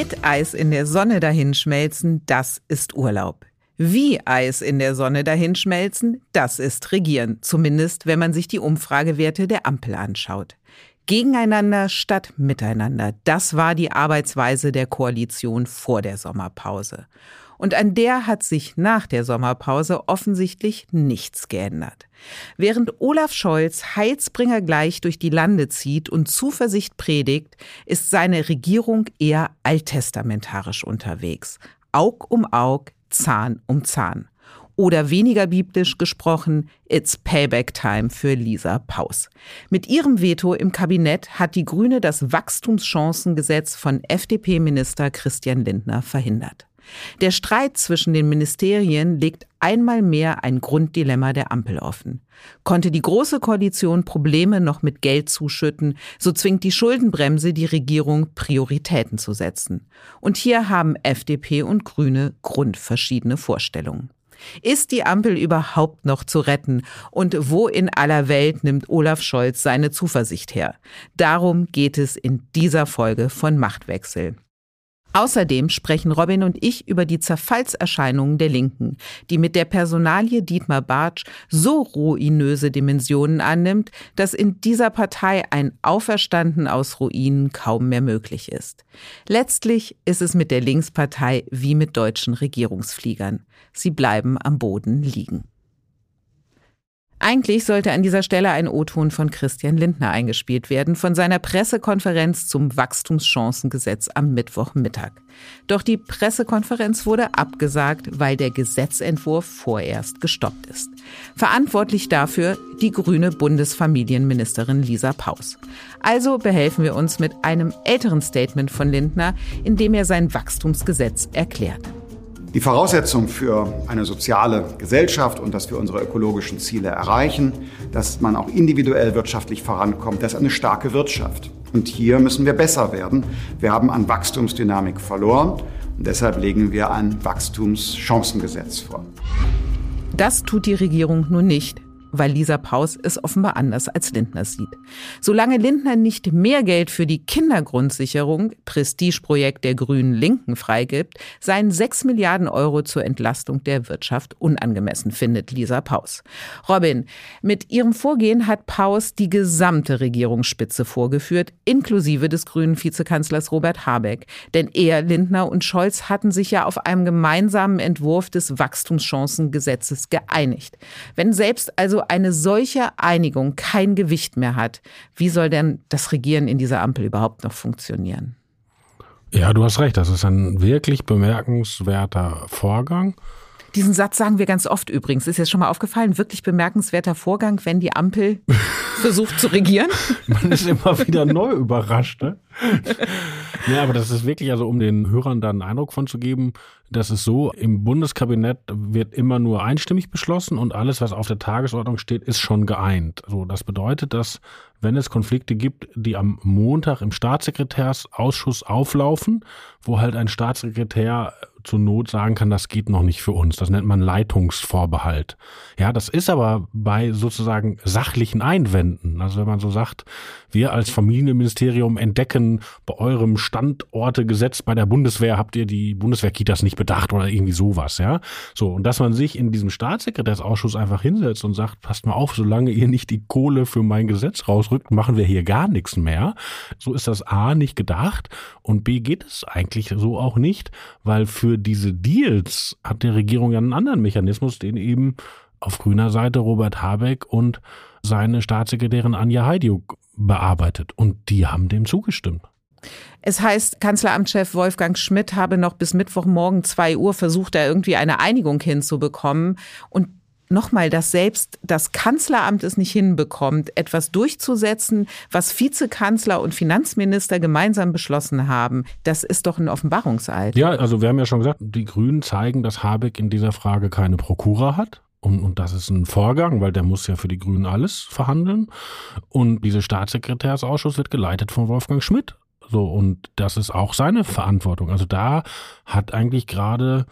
Mit Eis in der Sonne dahinschmelzen, das ist Urlaub. Wie Eis in der Sonne dahinschmelzen, das ist Regieren, zumindest wenn man sich die Umfragewerte der Ampel anschaut. Gegeneinander statt miteinander, das war die Arbeitsweise der Koalition vor der Sommerpause. Und an der hat sich nach der Sommerpause offensichtlich nichts geändert. Während Olaf Scholz Heilsbringer gleich durch die Lande zieht und Zuversicht predigt, ist seine Regierung eher alttestamentarisch unterwegs. Aug um Aug, Zahn um Zahn. Oder weniger biblisch gesprochen, it's Payback Time für Lisa Paus. Mit ihrem Veto im Kabinett hat die Grüne das Wachstumschancengesetz von FDP-Minister Christian Lindner verhindert. Der Streit zwischen den Ministerien legt einmal mehr ein Grunddilemma der Ampel offen. Konnte die Große Koalition Probleme noch mit Geld zuschütten, so zwingt die Schuldenbremse die Regierung, Prioritäten zu setzen. Und hier haben FDP und Grüne grundverschiedene Vorstellungen. Ist die Ampel überhaupt noch zu retten? Und wo in aller Welt nimmt Olaf Scholz seine Zuversicht her? Darum geht es in dieser Folge von Machtwechsel. Außerdem sprechen Robin und ich über die Zerfallserscheinungen der Linken, die mit der Personalie Dietmar Bartsch so ruinöse Dimensionen annimmt, dass in dieser Partei ein Auferstanden aus Ruinen kaum mehr möglich ist. Letztlich ist es mit der Linkspartei wie mit deutschen Regierungsfliegern. Sie bleiben am Boden liegen. Eigentlich sollte an dieser Stelle ein O-Ton von Christian Lindner eingespielt werden, von seiner Pressekonferenz zum Wachstumschancengesetz am Mittwochmittag. Doch die Pressekonferenz wurde abgesagt, weil der Gesetzentwurf vorerst gestoppt ist. Verantwortlich dafür die grüne Bundesfamilienministerin Lisa Paus. Also behelfen wir uns mit einem älteren Statement von Lindner, in dem er sein Wachstumsgesetz erklärt. Die Voraussetzung für eine soziale Gesellschaft und dass wir unsere ökologischen Ziele erreichen, dass man auch individuell wirtschaftlich vorankommt, das ist eine starke Wirtschaft. Und hier müssen wir besser werden. Wir haben an Wachstumsdynamik verloren und deshalb legen wir ein Wachstumschancengesetz vor. Das tut die Regierung nun nicht weil Lisa Paus es offenbar anders als Lindner sieht. Solange Lindner nicht mehr Geld für die Kindergrundsicherung, Prestigeprojekt der Grünen Linken, freigibt, seien sechs Milliarden Euro zur Entlastung der Wirtschaft unangemessen, findet Lisa Paus. Robin, mit ihrem Vorgehen hat Paus die gesamte Regierungsspitze vorgeführt, inklusive des grünen Vizekanzlers Robert Habeck. Denn er, Lindner und Scholz hatten sich ja auf einem gemeinsamen Entwurf des Wachstumschancengesetzes geeinigt. Wenn selbst also eine solche Einigung kein Gewicht mehr hat, wie soll denn das Regieren in dieser Ampel überhaupt noch funktionieren? Ja, du hast recht, das ist ein wirklich bemerkenswerter Vorgang. Diesen Satz sagen wir ganz oft übrigens. Ist jetzt schon mal aufgefallen, wirklich bemerkenswerter Vorgang, wenn die Ampel versucht zu regieren. Man ist immer wieder neu überrascht, ne? ja, aber das ist wirklich, also um den Hörern da einen Eindruck von zu geben, das ist so, im Bundeskabinett wird immer nur einstimmig beschlossen und alles, was auf der Tagesordnung steht, ist schon geeint. So, das bedeutet, dass wenn es Konflikte gibt, die am Montag im Staatssekretärsausschuss auflaufen, wo halt ein Staatssekretär zur Not sagen kann, das geht noch nicht für uns. Das nennt man Leitungsvorbehalt. Ja, das ist aber bei sozusagen sachlichen Einwänden. Also wenn man so sagt, wir als Familienministerium entdecken bei eurem Standortegesetz bei der Bundeswehr habt ihr die Bundeswehrkitas nicht bedacht oder irgendwie sowas, ja. So. Und dass man sich in diesem Staatssekretärsausschuss einfach hinsetzt und sagt, passt mal auf, solange ihr nicht die Kohle für mein Gesetz rausrückt, machen wir hier gar nichts mehr. So ist das A nicht gedacht und B geht es eigentlich so auch nicht, weil für diese Deals hat die Regierung ja einen anderen Mechanismus, den eben auf grüner Seite Robert Habeck und seine Staatssekretärin Anja Heidiuk bearbeitet. Und die haben dem zugestimmt. Es heißt, Kanzleramtschef Wolfgang Schmidt habe noch bis Mittwochmorgen zwei Uhr versucht, da irgendwie eine Einigung hinzubekommen. Und nochmal, dass selbst das Kanzleramt es nicht hinbekommt, etwas durchzusetzen, was Vizekanzler und Finanzminister gemeinsam beschlossen haben, das ist doch ein Offenbarungseid. Ja, also wir haben ja schon gesagt, die Grünen zeigen, dass Habeck in dieser Frage keine Prokura hat. Und, und das ist ein Vorgang, weil der muss ja für die Grünen alles verhandeln. Und dieser Staatssekretärsausschuss wird geleitet von Wolfgang Schmidt. So, und das ist auch seine Verantwortung. Also da hat eigentlich gerade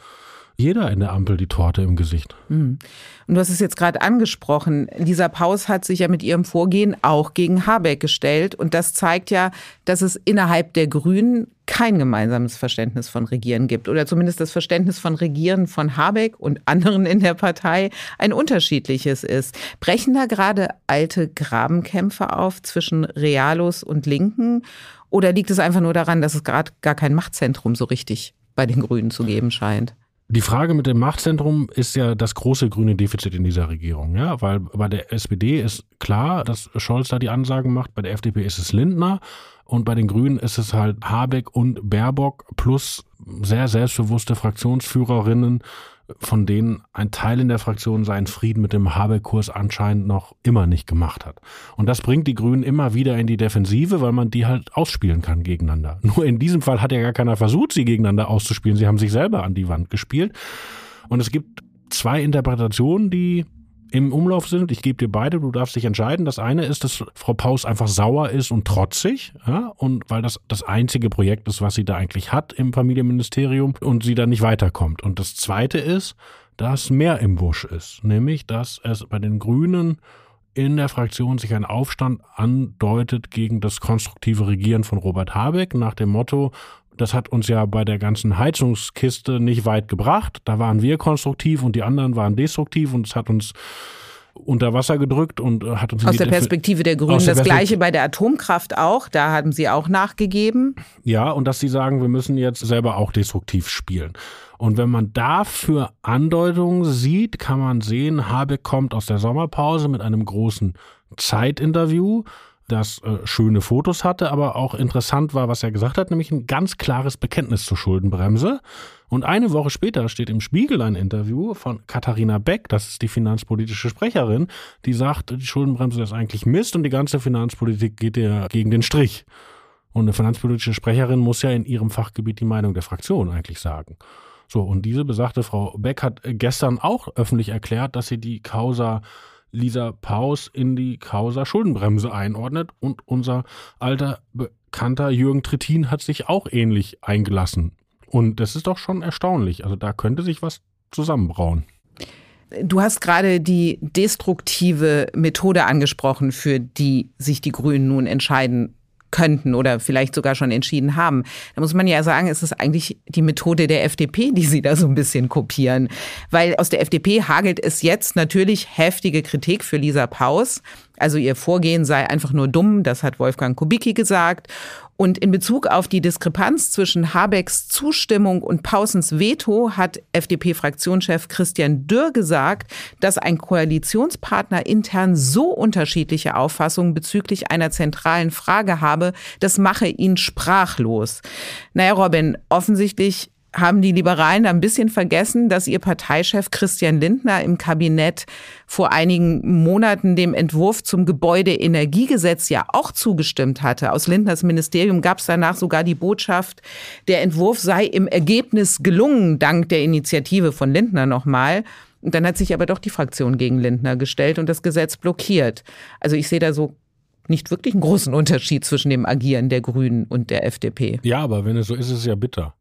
jeder in der Ampel die Torte im Gesicht. Mhm. Und du hast es jetzt gerade angesprochen. Lisa Paus hat sich ja mit ihrem Vorgehen auch gegen Habeck gestellt. Und das zeigt ja, dass es innerhalb der Grünen kein gemeinsames Verständnis von Regieren gibt. Oder zumindest das Verständnis von Regieren von Habeck und anderen in der Partei ein unterschiedliches ist. Brechen da gerade alte Grabenkämpfe auf zwischen Realos und Linken? Oder liegt es einfach nur daran, dass es gerade gar kein Machtzentrum so richtig bei den Grünen zu geben scheint? Die Frage mit dem Machtzentrum ist ja das große grüne Defizit in dieser Regierung, ja, weil bei der SPD ist klar, dass Scholz da die Ansagen macht, bei der FDP ist es Lindner und bei den Grünen ist es halt Habeck und Baerbock plus sehr selbstbewusste Fraktionsführerinnen, von denen ein Teil in der Fraktion seinen Frieden mit dem Habeck-Kurs anscheinend noch immer nicht gemacht hat. Und das bringt die Grünen immer wieder in die Defensive, weil man die halt ausspielen kann gegeneinander. Nur in diesem Fall hat ja gar keiner versucht, sie gegeneinander auszuspielen. Sie haben sich selber an die Wand gespielt. Und es gibt zwei Interpretationen, die im Umlauf sind. Ich gebe dir beide, du darfst dich entscheiden. Das eine ist, dass Frau Paus einfach sauer ist und trotzig, ja, und weil das das einzige Projekt ist, was sie da eigentlich hat im Familienministerium und sie da nicht weiterkommt. Und das zweite ist, dass mehr im Busch ist, nämlich, dass es bei den Grünen in der Fraktion sich ein Aufstand andeutet gegen das konstruktive Regieren von Robert Habeck nach dem Motto, das hat uns ja bei der ganzen Heizungskiste nicht weit gebracht. Da waren wir konstruktiv und die anderen waren destruktiv und es hat uns unter Wasser gedrückt und äh, hat uns aus der Perspektive der Grünen der das gleiche bei der Atomkraft auch, da haben sie auch nachgegeben. Ja, und dass sie sagen, wir müssen jetzt selber auch destruktiv spielen. Und wenn man dafür Andeutungen sieht, kann man sehen, Habeck kommt aus der Sommerpause mit einem großen Zeitinterview das äh, schöne Fotos hatte, aber auch interessant war, was er gesagt hat, nämlich ein ganz klares Bekenntnis zur Schuldenbremse. Und eine Woche später steht im Spiegel ein Interview von Katharina Beck, das ist die finanzpolitische Sprecherin, die sagt, die Schuldenbremse ist eigentlich Mist und die ganze Finanzpolitik geht ja gegen den Strich. Und eine finanzpolitische Sprecherin muss ja in ihrem Fachgebiet die Meinung der Fraktion eigentlich sagen. So, und diese besagte Frau Beck hat gestern auch öffentlich erklärt, dass sie die Causa Lisa Paus in die Causa Schuldenbremse einordnet und unser alter Bekannter Jürgen Trittin hat sich auch ähnlich eingelassen. Und das ist doch schon erstaunlich. Also da könnte sich was zusammenbrauen. Du hast gerade die destruktive Methode angesprochen, für die sich die Grünen nun entscheiden könnten oder vielleicht sogar schon entschieden haben. Da muss man ja sagen, es ist eigentlich die Methode der FDP, die sie da so ein bisschen kopieren. Weil aus der FDP hagelt es jetzt natürlich heftige Kritik für Lisa Paus. Also ihr Vorgehen sei einfach nur dumm, das hat Wolfgang Kubicki gesagt. Und in Bezug auf die Diskrepanz zwischen Habecks Zustimmung und Pausens Veto hat FDP-Fraktionschef Christian Dürr gesagt, dass ein Koalitionspartner intern so unterschiedliche Auffassungen bezüglich einer zentralen Frage habe, das mache ihn sprachlos. Naja, Robin, offensichtlich haben die Liberalen ein bisschen vergessen, dass ihr Parteichef Christian Lindner im Kabinett vor einigen Monaten dem Entwurf zum Gebäudeenergiegesetz ja auch zugestimmt hatte. Aus Lindners Ministerium gab es danach sogar die Botschaft, der Entwurf sei im Ergebnis gelungen, dank der Initiative von Lindner nochmal. Und dann hat sich aber doch die Fraktion gegen Lindner gestellt und das Gesetz blockiert. Also ich sehe da so nicht wirklich einen großen Unterschied zwischen dem Agieren der Grünen und der FDP. Ja, aber wenn es so ist, ist es ja bitter.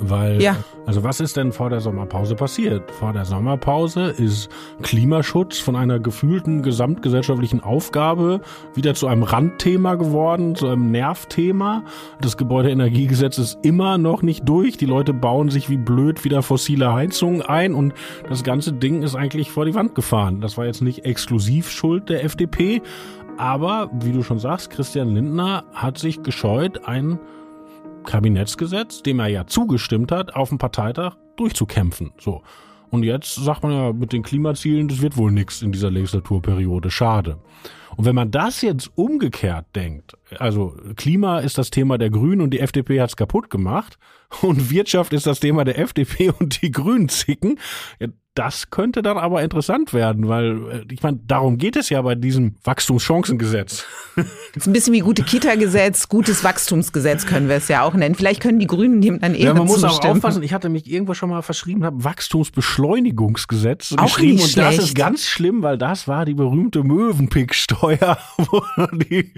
Weil, ja. also was ist denn vor der Sommerpause passiert? Vor der Sommerpause ist Klimaschutz von einer gefühlten gesamtgesellschaftlichen Aufgabe wieder zu einem Randthema geworden, zu einem Nervthema. Das Gebäudeenergiegesetz ist immer noch nicht durch. Die Leute bauen sich wie blöd wieder fossile Heizungen ein und das ganze Ding ist eigentlich vor die Wand gefahren. Das war jetzt nicht exklusiv Schuld der FDP, aber wie du schon sagst, Christian Lindner hat sich gescheut, ein Kabinettsgesetz, dem er ja zugestimmt hat, auf dem Parteitag durchzukämpfen. So. Und jetzt sagt man ja mit den Klimazielen, das wird wohl nichts in dieser Legislaturperiode. Schade. Und wenn man das jetzt umgekehrt denkt, also Klima ist das Thema der Grünen und die FDP hat's kaputt gemacht und Wirtschaft ist das Thema der FDP und die Grünen zicken, ja, das könnte dann aber interessant werden, weil äh, ich meine, darum geht es ja bei diesem Wachstumschancengesetz. Das ist ein bisschen wie gute Kita-Gesetz, gutes Wachstumsgesetz können wir es ja auch nennen. Vielleicht können die Grünen dem dann eher Ja, man muss zustimmen. auch aufpassen, ich hatte mich irgendwo schon mal verschrieben, habe Wachstumsbeschleunigungsgesetz Auch geschrieben nicht und das schlecht. ist ganz schlimm, weil das war die berühmte Möwenpick-Steuer, wo die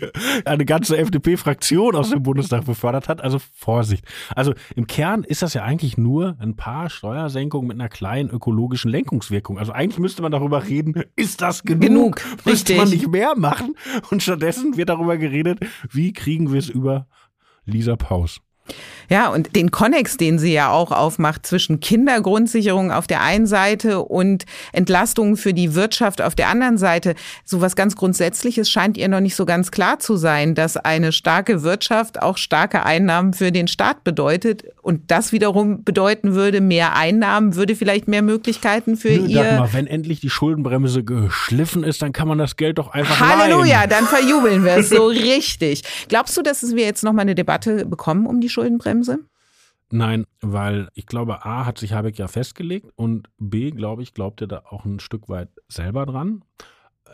eine ganze FDP-Fraktion aus dem Bundestag befördert hat. Also Vorsicht. Also im Kern ist das ja eigentlich nur ein paar Steuersenkungen mit einer kleinen ökologischen Lenkungswirkung. Also eigentlich müsste man darüber reden, ist das genug? Genug, Müsste richtig. man nicht mehr machen? Und stattdessen wird darüber geredet, wie kriegen wir es über Lisa Paus. Ja, und den Konnex, den sie ja auch aufmacht zwischen Kindergrundsicherung auf der einen Seite und Entlastungen für die Wirtschaft auf der anderen Seite, so was ganz Grundsätzliches scheint ihr noch nicht so ganz klar zu sein, dass eine starke Wirtschaft auch starke Einnahmen für den Staat bedeutet. Und das wiederum bedeuten würde, mehr Einnahmen würde vielleicht mehr Möglichkeiten für Nö, ihr. Dagmar, wenn endlich die Schuldenbremse geschliffen ist, dann kann man das Geld doch einfach Halleluja, leihen. dann verjubeln wir es so richtig. Glaubst du, dass wir jetzt nochmal eine Debatte bekommen um die Schuldenbremse? Nein, weil ich glaube, A hat sich Habeck ja festgelegt und B, glaube ich, glaubt er da auch ein Stück weit selber dran.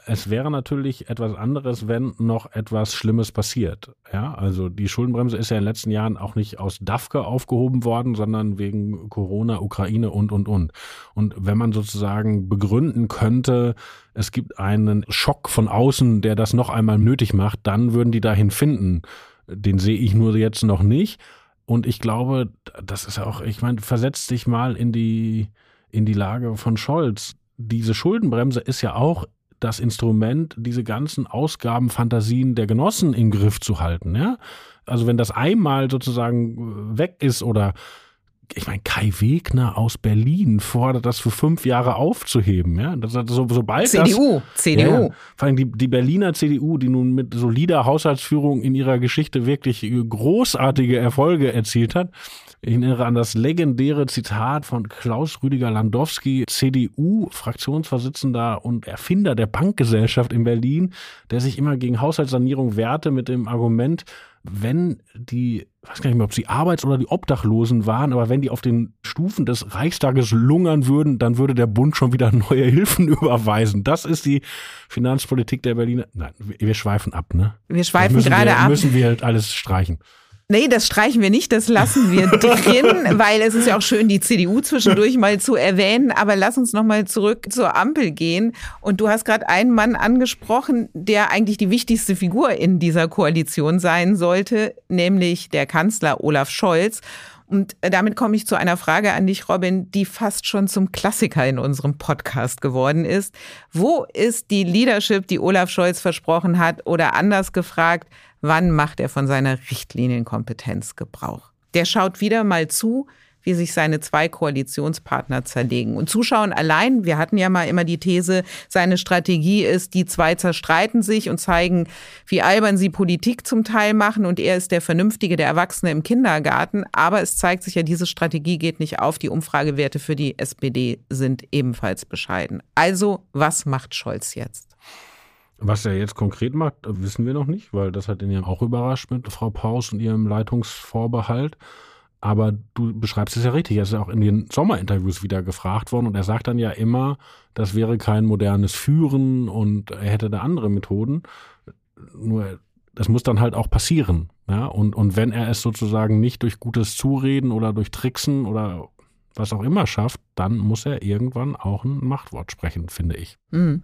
Es wäre natürlich etwas anderes, wenn noch etwas Schlimmes passiert. Ja, also die Schuldenbremse ist ja in den letzten Jahren auch nicht aus DAFKE aufgehoben worden, sondern wegen Corona, Ukraine und, und, und. Und wenn man sozusagen begründen könnte, es gibt einen Schock von außen, der das noch einmal nötig macht, dann würden die dahin finden. Den sehe ich nur jetzt noch nicht. Und ich glaube, das ist auch, ich meine, versetzt dich mal in die, in die Lage von Scholz. Diese Schuldenbremse ist ja auch das Instrument, diese ganzen Ausgabenfantasien der Genossen im Griff zu halten. Ja? Also wenn das einmal sozusagen weg ist oder ich meine, Kai Wegner aus Berlin fordert das für fünf Jahre aufzuheben. Ja? Das, so, sobald CDU, das, CDU. Ja, vor allem die, die Berliner CDU, die nun mit solider Haushaltsführung in ihrer Geschichte wirklich großartige Erfolge erzielt hat. Ich erinnere an das legendäre Zitat von Klaus Rüdiger Landowski, CDU-Fraktionsvorsitzender und Erfinder der Bankgesellschaft in Berlin, der sich immer gegen Haushaltssanierung wehrte mit dem Argument, wenn die, ich weiß gar nicht mehr, ob sie Arbeits- oder die Obdachlosen waren, aber wenn die auf den Stufen des Reichstages lungern würden, dann würde der Bund schon wieder neue Hilfen überweisen. Das ist die Finanzpolitik der Berliner. Nein, wir schweifen ab, ne? Wir schweifen gerade wir, ab. Müssen wir halt alles streichen. Nee, das streichen wir nicht, das lassen wir drin, weil es ist ja auch schön, die CDU zwischendurch mal zu erwähnen. Aber lass uns nochmal zurück zur Ampel gehen. Und du hast gerade einen Mann angesprochen, der eigentlich die wichtigste Figur in dieser Koalition sein sollte, nämlich der Kanzler Olaf Scholz. Und damit komme ich zu einer Frage an dich, Robin, die fast schon zum Klassiker in unserem Podcast geworden ist. Wo ist die Leadership, die Olaf Scholz versprochen hat? Oder anders gefragt, wann macht er von seiner Richtlinienkompetenz Gebrauch? Der schaut wieder mal zu, wie sich seine zwei Koalitionspartner zerlegen. Und zuschauen allein, wir hatten ja mal immer die These, seine Strategie ist, die zwei zerstreiten sich und zeigen, wie albern sie Politik zum Teil machen und er ist der Vernünftige, der Erwachsene im Kindergarten. Aber es zeigt sich ja, diese Strategie geht nicht auf. Die Umfragewerte für die SPD sind ebenfalls bescheiden. Also, was macht Scholz jetzt? Was er jetzt konkret macht, wissen wir noch nicht, weil das hat ihn ja auch überrascht mit Frau Paus und ihrem Leitungsvorbehalt. Aber du beschreibst es ja richtig. Er ist ja auch in den Sommerinterviews wieder gefragt worden und er sagt dann ja immer, das wäre kein modernes Führen und er hätte da andere Methoden. Nur das muss dann halt auch passieren. Ja? Und, und wenn er es sozusagen nicht durch gutes Zureden oder durch Tricksen oder was auch immer schafft, dann muss er irgendwann auch ein Machtwort sprechen, finde ich. Mhm.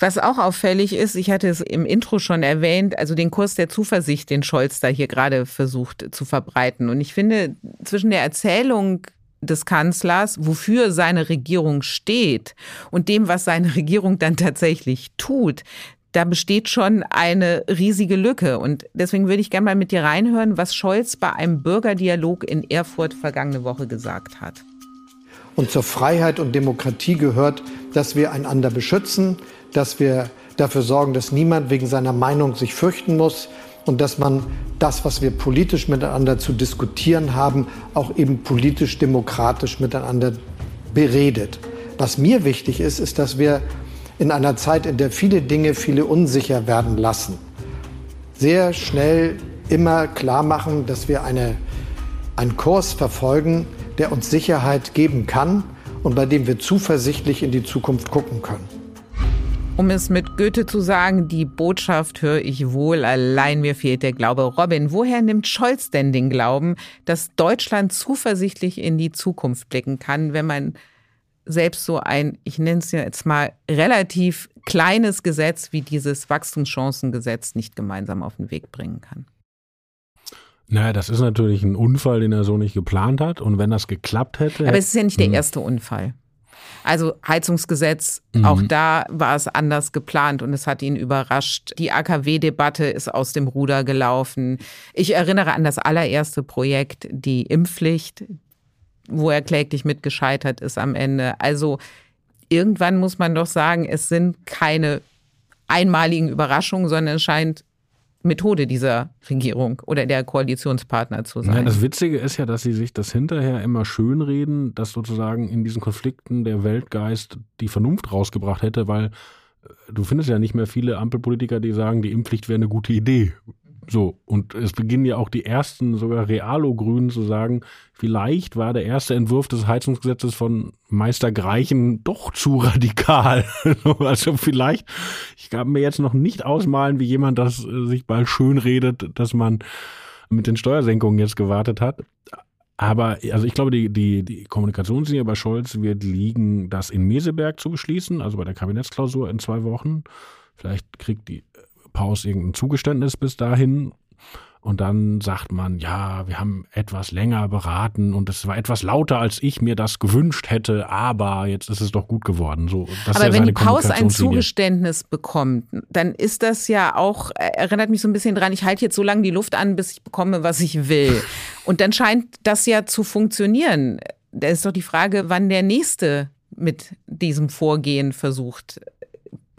Was auch auffällig ist, ich hatte es im Intro schon erwähnt, also den Kurs der Zuversicht, den Scholz da hier gerade versucht zu verbreiten. Und ich finde, zwischen der Erzählung des Kanzlers, wofür seine Regierung steht und dem, was seine Regierung dann tatsächlich tut, da besteht schon eine riesige Lücke. Und deswegen würde ich gerne mal mit dir reinhören, was Scholz bei einem Bürgerdialog in Erfurt vergangene Woche gesagt hat. Und zur Freiheit und Demokratie gehört, dass wir einander beschützen, dass wir dafür sorgen, dass niemand wegen seiner Meinung sich fürchten muss und dass man das, was wir politisch miteinander zu diskutieren haben, auch eben politisch demokratisch miteinander beredet. Was mir wichtig ist, ist, dass wir in einer Zeit, in der viele Dinge viele unsicher werden lassen, sehr schnell immer klar machen, dass wir eine, einen Kurs verfolgen, der uns Sicherheit geben kann und bei dem wir zuversichtlich in die Zukunft gucken können. Um es mit Goethe zu sagen, die Botschaft höre ich wohl, allein mir fehlt der Glaube. Robin, woher nimmt Scholz denn den Glauben, dass Deutschland zuversichtlich in die Zukunft blicken kann, wenn man selbst so ein, ich nenne es jetzt mal, relativ kleines Gesetz wie dieses Wachstumschancengesetz nicht gemeinsam auf den Weg bringen kann? Naja, das ist natürlich ein Unfall, den er so nicht geplant hat. Und wenn das geklappt hätte. Aber es ist ja nicht der hm. erste Unfall. Also Heizungsgesetz, mhm. auch da war es anders geplant und es hat ihn überrascht. Die AKW-Debatte ist aus dem Ruder gelaufen. Ich erinnere an das allererste Projekt, die Impfpflicht, wo er kläglich mitgescheitert ist am Ende. Also irgendwann muss man doch sagen, es sind keine einmaligen Überraschungen, sondern es scheint Methode dieser Regierung oder der Koalitionspartner zu sein. Nein, das Witzige ist ja, dass sie sich das hinterher immer schönreden, dass sozusagen in diesen Konflikten der Weltgeist die Vernunft rausgebracht hätte, weil äh, du findest ja nicht mehr viele Ampelpolitiker, die sagen, die Impfpflicht wäre eine gute Idee. So, und es beginnen ja auch die ersten, sogar Realo-Grünen zu sagen, vielleicht war der erste Entwurf des Heizungsgesetzes von Meister Greichen doch zu radikal. also vielleicht, ich kann mir jetzt noch nicht ausmalen, wie jemand das äh, sich bald schön redet, dass man mit den Steuersenkungen jetzt gewartet hat. Aber also ich glaube, die, die, die Kommunikationslinie bei Scholz wird liegen, das in Meseberg zu beschließen, also bei der Kabinettsklausur in zwei Wochen. Vielleicht kriegt die Paus irgendein Zugeständnis bis dahin. Und dann sagt man, ja, wir haben etwas länger beraten und es war etwas lauter, als ich mir das gewünscht hätte, aber jetzt ist es doch gut geworden. So, aber wenn die Paus ein Zugeständnis bekommt, dann ist das ja auch, erinnert mich so ein bisschen dran, ich halte jetzt so lange die Luft an, bis ich bekomme, was ich will. Und dann scheint das ja zu funktionieren. Da ist doch die Frage, wann der Nächste mit diesem Vorgehen versucht,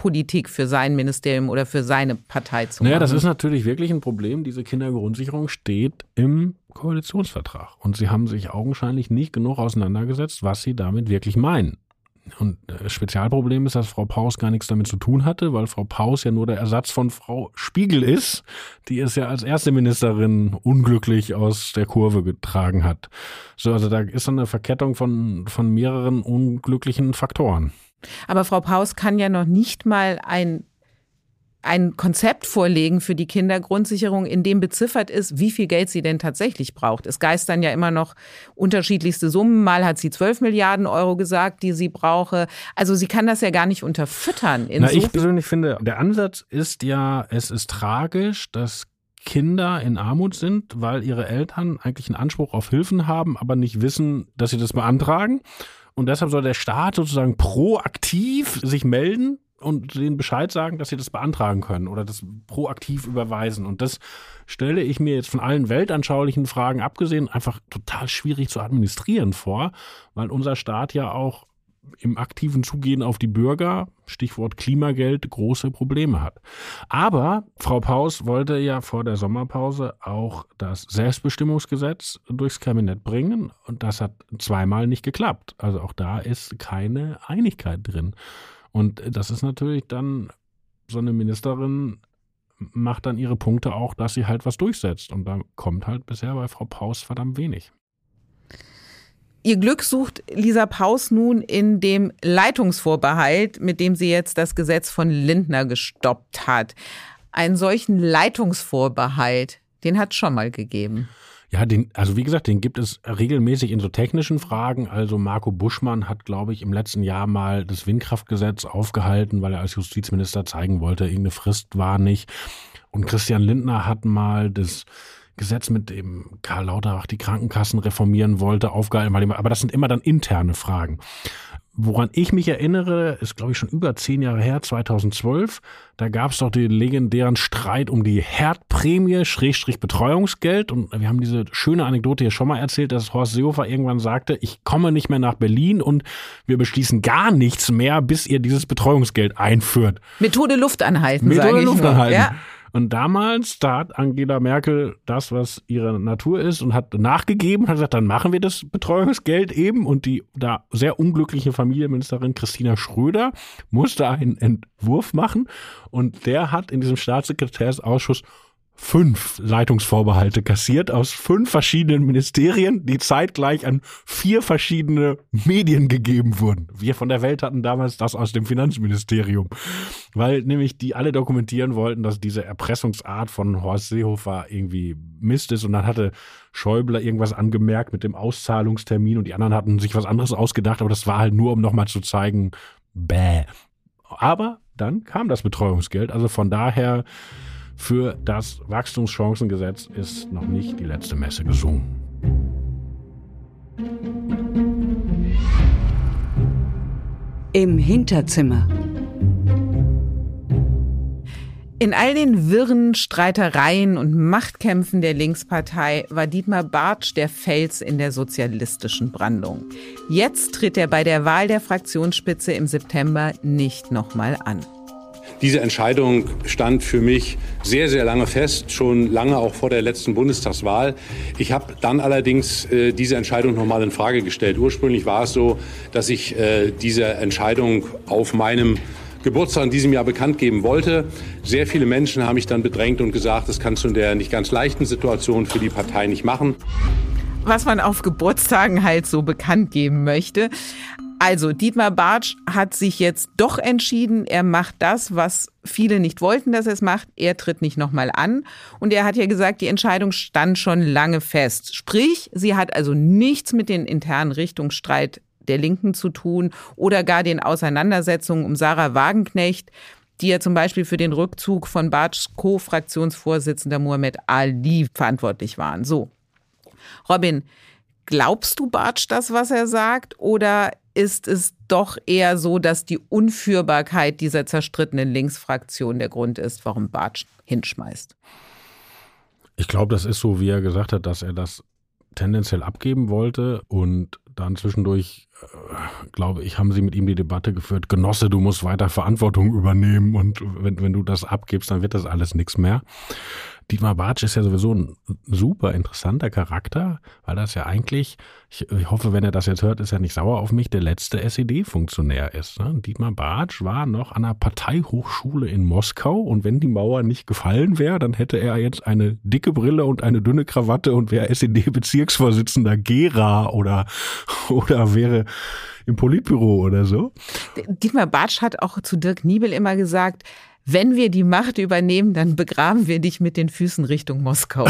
Politik für sein Ministerium oder für seine Partei zu naja, machen. Naja, das ist natürlich wirklich ein Problem. Diese Kindergrundsicherung steht im Koalitionsvertrag. Und sie haben sich augenscheinlich nicht genug auseinandergesetzt, was sie damit wirklich meinen. Und das äh, Spezialproblem ist, dass Frau Paus gar nichts damit zu tun hatte, weil Frau Paus ja nur der Ersatz von Frau Spiegel ist, die es ja als erste Ministerin unglücklich aus der Kurve getragen hat. So, also da ist eine Verkettung von, von mehreren unglücklichen Faktoren. Aber Frau Paus kann ja noch nicht mal ein ein Konzept vorlegen für die Kindergrundsicherung, in dem beziffert ist, wie viel Geld sie denn tatsächlich braucht. Es geistern ja immer noch unterschiedlichste Summen. Mal hat sie 12 Milliarden Euro gesagt, die sie brauche. Also sie kann das ja gar nicht unterfüttern. Na, ich persönlich finde, der Ansatz ist ja, es ist tragisch, dass Kinder in Armut sind, weil ihre Eltern eigentlich einen Anspruch auf Hilfen haben, aber nicht wissen, dass sie das beantragen. Und deshalb soll der Staat sozusagen proaktiv sich melden und denen Bescheid sagen, dass sie das beantragen können oder das proaktiv überweisen. Und das stelle ich mir jetzt von allen weltanschaulichen Fragen abgesehen einfach total schwierig zu administrieren vor, weil unser Staat ja auch im aktiven Zugehen auf die Bürger, Stichwort Klimageld, große Probleme hat. Aber Frau Paus wollte ja vor der Sommerpause auch das Selbstbestimmungsgesetz durchs Kabinett bringen und das hat zweimal nicht geklappt. Also auch da ist keine Einigkeit drin. Und das ist natürlich dann so eine Ministerin macht dann ihre Punkte auch, dass sie halt was durchsetzt. Und da kommt halt bisher bei Frau Paus verdammt wenig. Ihr Glück sucht Lisa Paus nun in dem Leitungsvorbehalt, mit dem sie jetzt das Gesetz von Lindner gestoppt hat. Einen solchen Leitungsvorbehalt, den hat es schon mal gegeben. Ja, den, also wie gesagt, den gibt es regelmäßig in so technischen Fragen. Also Marco Buschmann hat, glaube ich, im letzten Jahr mal das Windkraftgesetz aufgehalten, weil er als Justizminister zeigen wollte, irgendeine Frist war nicht. Und Christian Lindner hat mal das Gesetz, mit dem Karl Lauterbach die Krankenkassen reformieren wollte, aufgehalten. Aber das sind immer dann interne Fragen. Woran ich mich erinnere, ist, glaube ich, schon über zehn Jahre her, 2012. Da gab es doch den legendären Streit um die Herdprämie, Schrägstrich Betreuungsgeld. Und wir haben diese schöne Anekdote hier schon mal erzählt, dass Horst Seehofer irgendwann sagte, ich komme nicht mehr nach Berlin und wir beschließen gar nichts mehr, bis ihr dieses Betreuungsgeld einführt. Methode Luft anhalten, Methode Luft anhalten. Ja. Und damals, da hat Angela Merkel das, was ihre Natur ist, und hat nachgegeben, hat gesagt, dann machen wir das Betreuungsgeld eben. Und die da sehr unglückliche Familienministerin Christina Schröder musste einen Entwurf machen. Und der hat in diesem Staatssekretärsausschuss fünf Leitungsvorbehalte kassiert aus fünf verschiedenen Ministerien, die zeitgleich an vier verschiedene Medien gegeben wurden. Wir von der Welt hatten damals das aus dem Finanzministerium, weil nämlich die alle dokumentieren wollten, dass diese Erpressungsart von Horst Seehofer irgendwie Mist ist und dann hatte Schäuble irgendwas angemerkt mit dem Auszahlungstermin und die anderen hatten sich was anderes ausgedacht, aber das war halt nur, um nochmal zu zeigen, bäh. Aber dann kam das Betreuungsgeld, also von daher für das Wachstumschancengesetz ist noch nicht die letzte Messe gesungen. Im Hinterzimmer. In all den wirren Streitereien und Machtkämpfen der Linkspartei war Dietmar Bartsch der Fels in der sozialistischen Brandung. Jetzt tritt er bei der Wahl der Fraktionsspitze im September nicht nochmal an. Diese Entscheidung stand für mich sehr, sehr lange fest, schon lange auch vor der letzten Bundestagswahl. Ich habe dann allerdings äh, diese Entscheidung nochmal in Frage gestellt. Ursprünglich war es so, dass ich äh, diese Entscheidung auf meinem Geburtstag in diesem Jahr bekannt geben wollte. Sehr viele Menschen haben mich dann bedrängt und gesagt, das kannst du in der nicht ganz leichten Situation für die Partei nicht machen. Was man auf Geburtstagen halt so bekannt geben möchte. Also, Dietmar Bartsch hat sich jetzt doch entschieden, er macht das, was viele nicht wollten, dass er es macht. Er tritt nicht nochmal an. Und er hat ja gesagt, die Entscheidung stand schon lange fest. Sprich, sie hat also nichts mit den internen Richtungsstreit der Linken zu tun oder gar den Auseinandersetzungen um Sarah Wagenknecht, die ja zum Beispiel für den Rückzug von Bartschs Co-Fraktionsvorsitzender Mohamed Ali verantwortlich waren. So. Robin, glaubst du Bartsch das, was er sagt? Oder ist es doch eher so, dass die Unführbarkeit dieser zerstrittenen Linksfraktion der Grund ist, warum Bartsch hinschmeißt. Ich glaube, das ist so, wie er gesagt hat, dass er das tendenziell abgeben wollte und dann zwischendurch, äh, glaube ich, haben sie mit ihm die Debatte geführt, Genosse, du musst weiter Verantwortung übernehmen und wenn, wenn du das abgibst, dann wird das alles nichts mehr. Dietmar Bartsch ist ja sowieso ein super interessanter Charakter, weil das ja eigentlich, ich, ich hoffe, wenn er das jetzt hört, ist er nicht sauer auf mich, der letzte SED-Funktionär ist. Ne? Dietmar Bartsch war noch an der Parteihochschule in Moskau und wenn die Mauer nicht gefallen wäre, dann hätte er jetzt eine dicke Brille und eine dünne Krawatte und wäre SED-Bezirksvorsitzender Gera oder, oder wäre im Politbüro oder so. Dietmar Bartsch hat auch zu Dirk Niebel immer gesagt, wenn wir die Macht übernehmen, dann begraben wir dich mit den Füßen Richtung Moskau.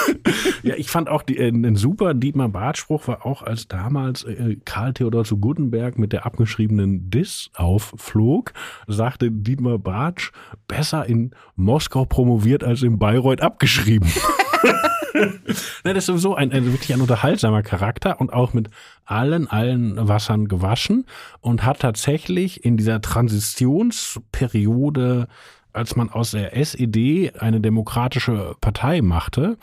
ja, ich fand auch die, äh, ein super Dietmar Bartspruch war auch, als damals äh, Karl Theodor zu Gutenberg mit der abgeschriebenen Diss aufflog, sagte Dietmar Bartsch, besser in Moskau promoviert als in Bayreuth abgeschrieben. ne, das ist sowieso ein, ein, wirklich ein unterhaltsamer Charakter und auch mit allen, allen Wassern gewaschen und hat tatsächlich in dieser Transitionsperiode als man aus der SED eine demokratische Partei machte,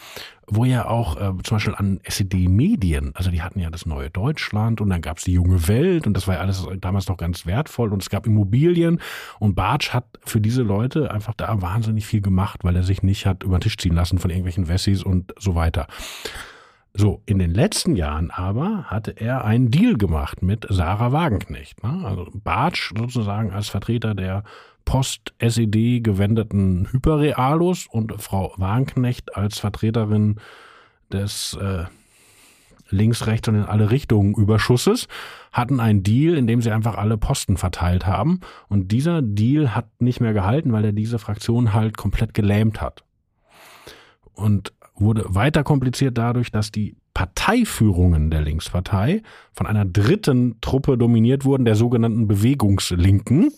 wo ja auch äh, zum Beispiel an SED-Medien, also die hatten ja das neue Deutschland und dann gab es die junge Welt und das war ja alles damals noch ganz wertvoll und es gab Immobilien und Bartsch hat für diese Leute einfach da wahnsinnig viel gemacht, weil er sich nicht hat über den Tisch ziehen lassen von irgendwelchen Wessis und so weiter. So, in den letzten Jahren aber hatte er einen Deal gemacht mit Sarah Wagenknecht. Ne? Also Bartsch sozusagen als Vertreter der Post-SED gewendeten Hyperrealos und Frau Wagenknecht als Vertreterin des äh, links, rechts und in alle Richtungen Überschusses hatten einen Deal, in dem sie einfach alle Posten verteilt haben. Und dieser Deal hat nicht mehr gehalten, weil er diese Fraktion halt komplett gelähmt hat. Und wurde weiter kompliziert dadurch, dass die Parteiführungen der Linkspartei von einer dritten Truppe dominiert wurden, der sogenannten Bewegungslinken.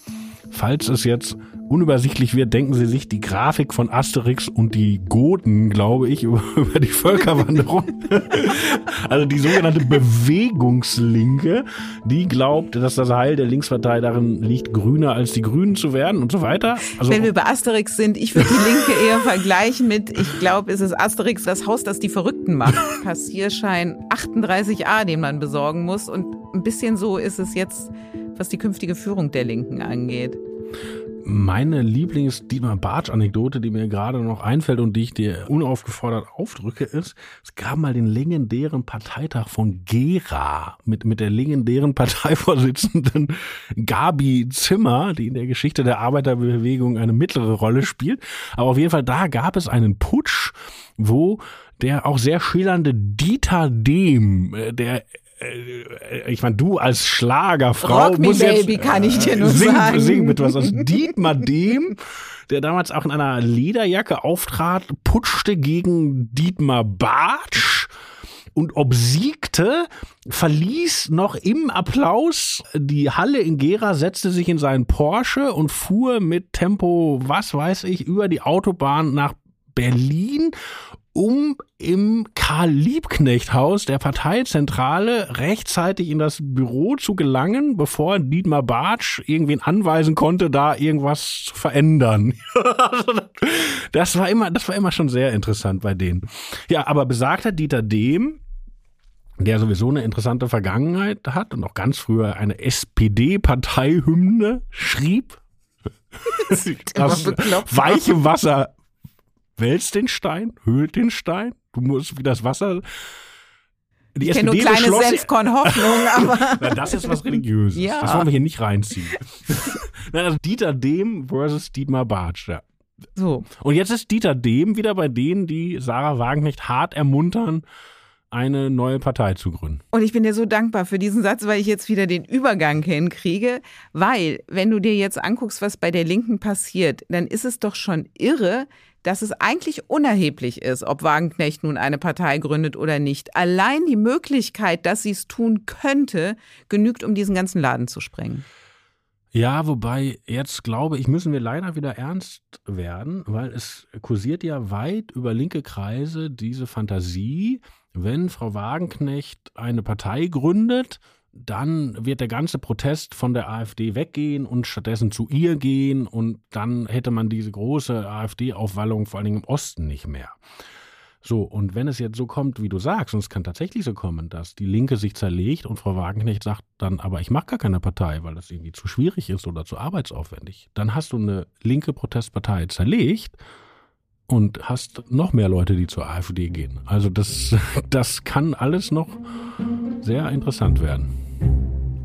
Falls es jetzt unübersichtlich wird, denken Sie sich die Grafik von Asterix und die Goten, glaube ich, über, die Völkerwanderung. also die sogenannte Bewegungslinke, die glaubt, dass das Heil der Linkspartei darin liegt, grüner als die Grünen zu werden und so weiter. Also Wenn wir bei Asterix sind, ich würde die Linke eher vergleichen mit, ich glaube, es ist Asterix das Haus, das die Verrückten macht. Passierschein 38a, den man besorgen muss. Und ein bisschen so ist es jetzt was die künftige Führung der Linken angeht. Meine Lieblings-Dietmar Bartsch-Anekdote, die mir gerade noch einfällt und die ich dir unaufgefordert aufdrücke, ist, es gab mal den legendären Parteitag von Gera mit, mit der legendären Parteivorsitzenden Gabi Zimmer, die in der Geschichte der Arbeiterbewegung eine mittlere Rolle spielt. Aber auf jeden Fall, da gab es einen Putsch, wo der auch sehr schillernde Dieter Dehm, äh, der ich meine, du als Schlagerfrau Rock me musst baby, jetzt, kann ich dir nur sing, sagen. Sing bitte was. Also Dietmar Dehm, der damals auch in einer Lederjacke auftrat, putschte gegen Dietmar Bartsch und obsiegte, verließ noch im Applaus die Halle in Gera, setzte sich in seinen Porsche und fuhr mit Tempo, was weiß ich, über die Autobahn nach Berlin um im Karl-Liebknecht-Haus der Parteizentrale rechtzeitig in das Büro zu gelangen, bevor Dietmar Bartsch irgendwen anweisen konnte, da irgendwas zu verändern. das war immer, das war immer schon sehr interessant bei denen. Ja, aber besagter Dieter Dehm, der sowieso eine interessante Vergangenheit hat und auch ganz früher eine SPD-Parteihymne schrieb. Das weiche Wasser wälzt den Stein, höhlt den Stein, du musst wie das Wasser. Die ich kenne nur kleine Senfkorn-Hoffnung, aber. Na, das ist was Religiöses. Ja. Das wollen wir hier nicht reinziehen. Na, also Dieter Dehm versus Dietmar Bartsch, ja. So. Und jetzt ist Dieter Dehm wieder bei denen, die Sarah Wagenknecht hart ermuntern, eine neue Partei zu gründen. Und ich bin dir so dankbar für diesen Satz, weil ich jetzt wieder den Übergang hinkriege. Weil, wenn du dir jetzt anguckst, was bei der Linken passiert, dann ist es doch schon irre, dass es eigentlich unerheblich ist, ob Wagenknecht nun eine Partei gründet oder nicht. Allein die Möglichkeit, dass sie es tun könnte, genügt, um diesen ganzen Laden zu sprengen. Ja, wobei jetzt glaube ich, müssen wir leider wieder ernst werden, weil es kursiert ja weit über linke Kreise diese Fantasie, wenn Frau Wagenknecht eine Partei gründet, dann wird der ganze Protest von der AfD weggehen und stattdessen zu ihr gehen und dann hätte man diese große AfD-Aufwallung vor allen Dingen im Osten nicht mehr. So, und wenn es jetzt so kommt, wie du sagst, und es kann tatsächlich so kommen, dass die Linke sich zerlegt und Frau Wagenknecht sagt dann, aber ich mache gar keine Partei, weil das irgendwie zu schwierig ist oder zu arbeitsaufwendig, dann hast du eine linke Protestpartei zerlegt und hast noch mehr Leute, die zur AfD gehen. Also das, das kann alles noch sehr interessant werden.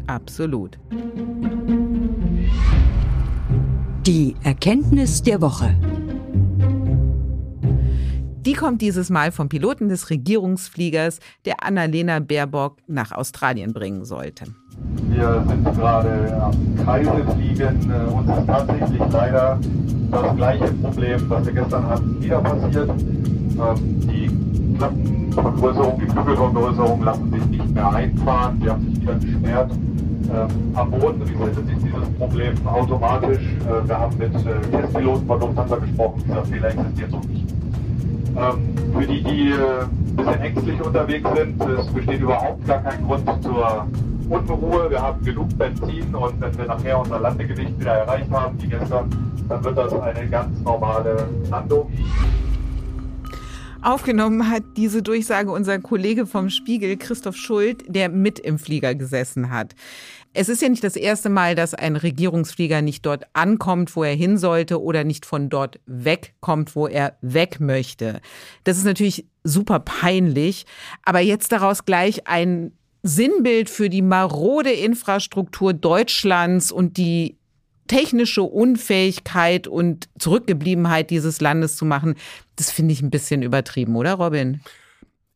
Absolut. Die Erkenntnis der Woche. Die kommt dieses Mal vom Piloten des Regierungsfliegers, der Annalena Baerbock nach Australien bringen sollte. Wir sind gerade am Kreise fliegen. Äh, Uns ist tatsächlich leider das gleiche Problem, was wir gestern hatten, wieder passiert. Ähm, Die Klappenvergrößerung, die Flügelvergrößerung lassen sich nicht mehr einfahren. Die haben sich wieder gesperrt. Ähm, Am Boden resettet sich dieses Problem automatisch. Äh, Wir haben mit äh, Testpiloten von Lufthansa gesprochen. Dieser Fehler existiert so nicht. Ähm, für die, die ein bisschen ängstlich unterwegs sind, es besteht überhaupt gar kein Grund zur Unruhe. Wir haben genug Benzin und wenn wir nachher unser Landegewicht wieder erreicht haben, wie gestern, dann wird das eine ganz normale Landung. Aufgenommen hat diese Durchsage unser Kollege vom Spiegel, Christoph Schuld, der mit im Flieger gesessen hat. Es ist ja nicht das erste Mal, dass ein Regierungsflieger nicht dort ankommt, wo er hin sollte oder nicht von dort wegkommt, wo er weg möchte. Das ist natürlich super peinlich, aber jetzt daraus gleich ein Sinnbild für die marode Infrastruktur Deutschlands und die technische Unfähigkeit und Zurückgebliebenheit dieses Landes zu machen, das finde ich ein bisschen übertrieben, oder Robin?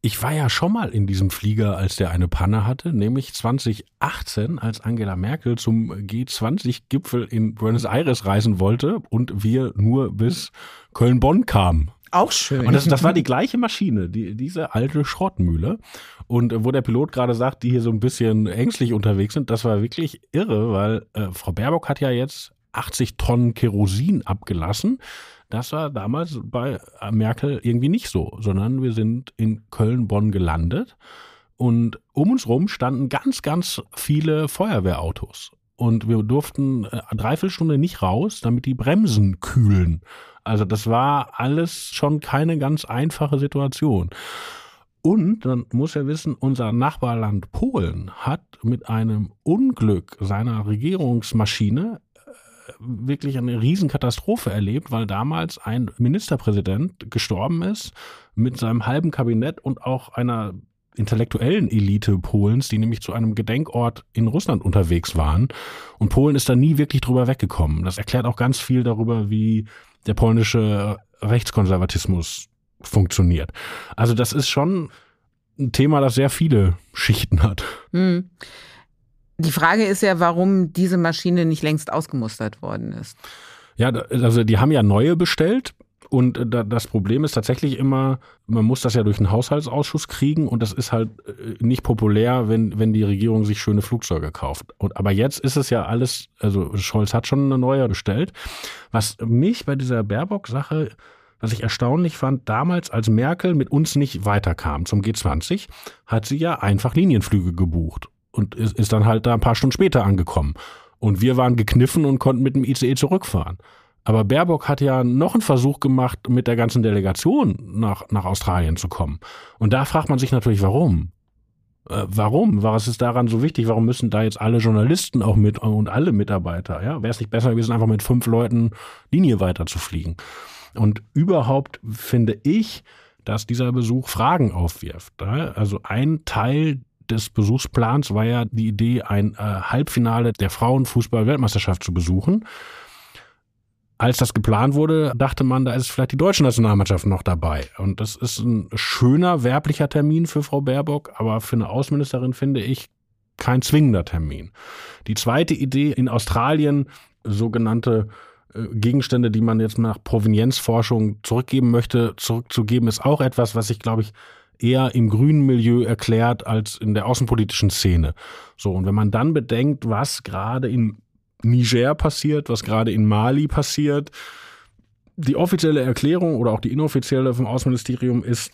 Ich war ja schon mal in diesem Flieger, als der eine Panne hatte, nämlich 2018, als Angela Merkel zum G20-Gipfel in Buenos Aires reisen wollte und wir nur bis Köln-Bonn kamen. Auch schön. Und das, das war die gleiche Maschine, die, diese alte Schrottmühle. Und äh, wo der Pilot gerade sagt, die hier so ein bisschen ängstlich unterwegs sind, das war wirklich irre, weil äh, Frau Baerbock hat ja jetzt 80 Tonnen Kerosin abgelassen. Das war damals bei Merkel irgendwie nicht so, sondern wir sind in Köln-Bonn gelandet und um uns rum standen ganz, ganz viele Feuerwehrautos. Und wir durften äh, dreiviertel Stunde nicht raus, damit die Bremsen kühlen. Also das war alles schon keine ganz einfache Situation. Und dann muss er wissen, unser Nachbarland Polen hat mit einem Unglück seiner Regierungsmaschine wirklich eine Riesenkatastrophe erlebt, weil damals ein Ministerpräsident gestorben ist mit seinem halben Kabinett und auch einer intellektuellen Elite Polens, die nämlich zu einem Gedenkort in Russland unterwegs waren. Und Polen ist da nie wirklich drüber weggekommen. Das erklärt auch ganz viel darüber, wie der polnische Rechtskonservatismus funktioniert. Also das ist schon ein Thema, das sehr viele Schichten hat. Hm. Die Frage ist ja, warum diese Maschine nicht längst ausgemustert worden ist. Ja, also die haben ja neue bestellt. Und das Problem ist tatsächlich immer, man muss das ja durch einen Haushaltsausschuss kriegen und das ist halt äh, nicht populär, wenn, wenn die Regierung sich schöne Flugzeuge kauft. Und, aber jetzt ist es ja alles, also Scholz hat schon eine neue bestellt. Was mich bei dieser Baerbock-Sache was ich erstaunlich fand, damals, als Merkel mit uns nicht weiterkam zum G20, hat sie ja einfach Linienflüge gebucht und ist, ist dann halt da ein paar Stunden später angekommen. Und wir waren gekniffen und konnten mit dem ICE zurückfahren. Aber Baerbock hat ja noch einen Versuch gemacht, mit der ganzen Delegation nach, nach Australien zu kommen. Und da fragt man sich natürlich, warum? Äh, warum? Was ist daran so wichtig? Warum müssen da jetzt alle Journalisten auch mit und alle Mitarbeiter? Ja, wäre es nicht besser gewesen, einfach mit fünf Leuten Linie weiter zu fliegen? Und überhaupt finde ich, dass dieser Besuch Fragen aufwirft. Also ein Teil des Besuchsplans war ja die Idee, ein äh, Halbfinale der Frauenfußball-Weltmeisterschaft zu besuchen. Als das geplant wurde, dachte man, da ist vielleicht die deutsche Nationalmannschaft noch dabei. Und das ist ein schöner werblicher Termin für Frau Baerbock, aber für eine Außenministerin finde ich kein zwingender Termin. Die zweite Idee in Australien, sogenannte äh, Gegenstände, die man jetzt nach Provenienzforschung zurückgeben möchte, zurückzugeben, ist auch etwas, was ich, glaube ich, eher im grünen Milieu erklärt als in der außenpolitischen Szene. So, und wenn man dann bedenkt, was gerade in Niger passiert, was gerade in Mali passiert, die offizielle Erklärung oder auch die inoffizielle vom Außenministerium ist,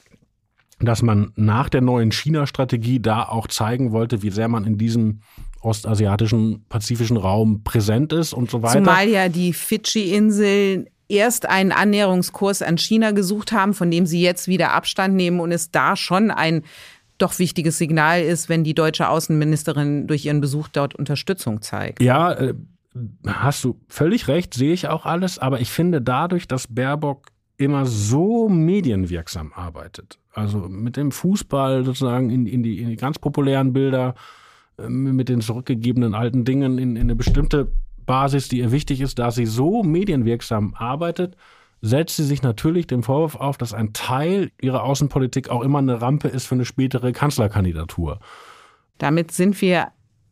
dass man nach der neuen China-Strategie da auch zeigen wollte, wie sehr man in diesem ostasiatischen, pazifischen Raum präsent ist und so weiter. Zumal ja die Fidschi-Inseln erst einen Annäherungskurs an China gesucht haben, von dem sie jetzt wieder Abstand nehmen und es da schon ein doch wichtiges Signal ist, wenn die deutsche Außenministerin durch ihren Besuch dort Unterstützung zeigt. Ja, äh, hast du völlig recht, sehe ich auch alles, aber ich finde dadurch, dass Baerbock immer so medienwirksam arbeitet, also mit dem Fußball sozusagen in, in, die, in die ganz populären Bilder, äh, mit den zurückgegebenen alten Dingen in, in eine bestimmte Basis, die ihr wichtig ist, da sie so medienwirksam arbeitet, setzt sie sich natürlich dem Vorwurf auf, dass ein Teil ihrer Außenpolitik auch immer eine Rampe ist für eine spätere Kanzlerkandidatur. Damit sind wir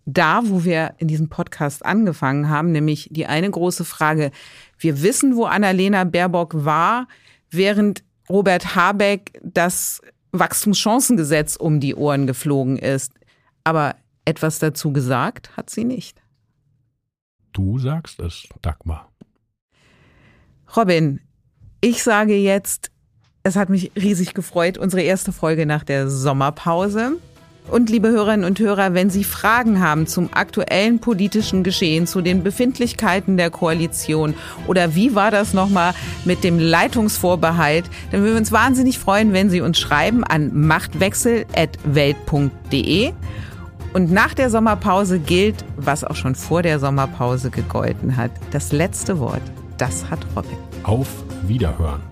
da, wo wir in diesem Podcast angefangen haben, nämlich die eine große Frage. Wir wissen, wo Annalena Baerbock war, während Robert Habeck das Wachstumschancengesetz um die Ohren geflogen ist. Aber etwas dazu gesagt hat sie nicht. Du sagst es, Dagmar. Robin, ich sage jetzt, es hat mich riesig gefreut, unsere erste Folge nach der Sommerpause. Und liebe Hörerinnen und Hörer, wenn Sie Fragen haben zum aktuellen politischen Geschehen, zu den Befindlichkeiten der Koalition oder wie war das nochmal mit dem Leitungsvorbehalt, dann würden wir uns wahnsinnig freuen, wenn Sie uns schreiben an machtwechsel.welt.de. Und nach der Sommerpause gilt, was auch schon vor der Sommerpause gegolten hat. Das letzte Wort, das hat Robin. Auf Wiederhören.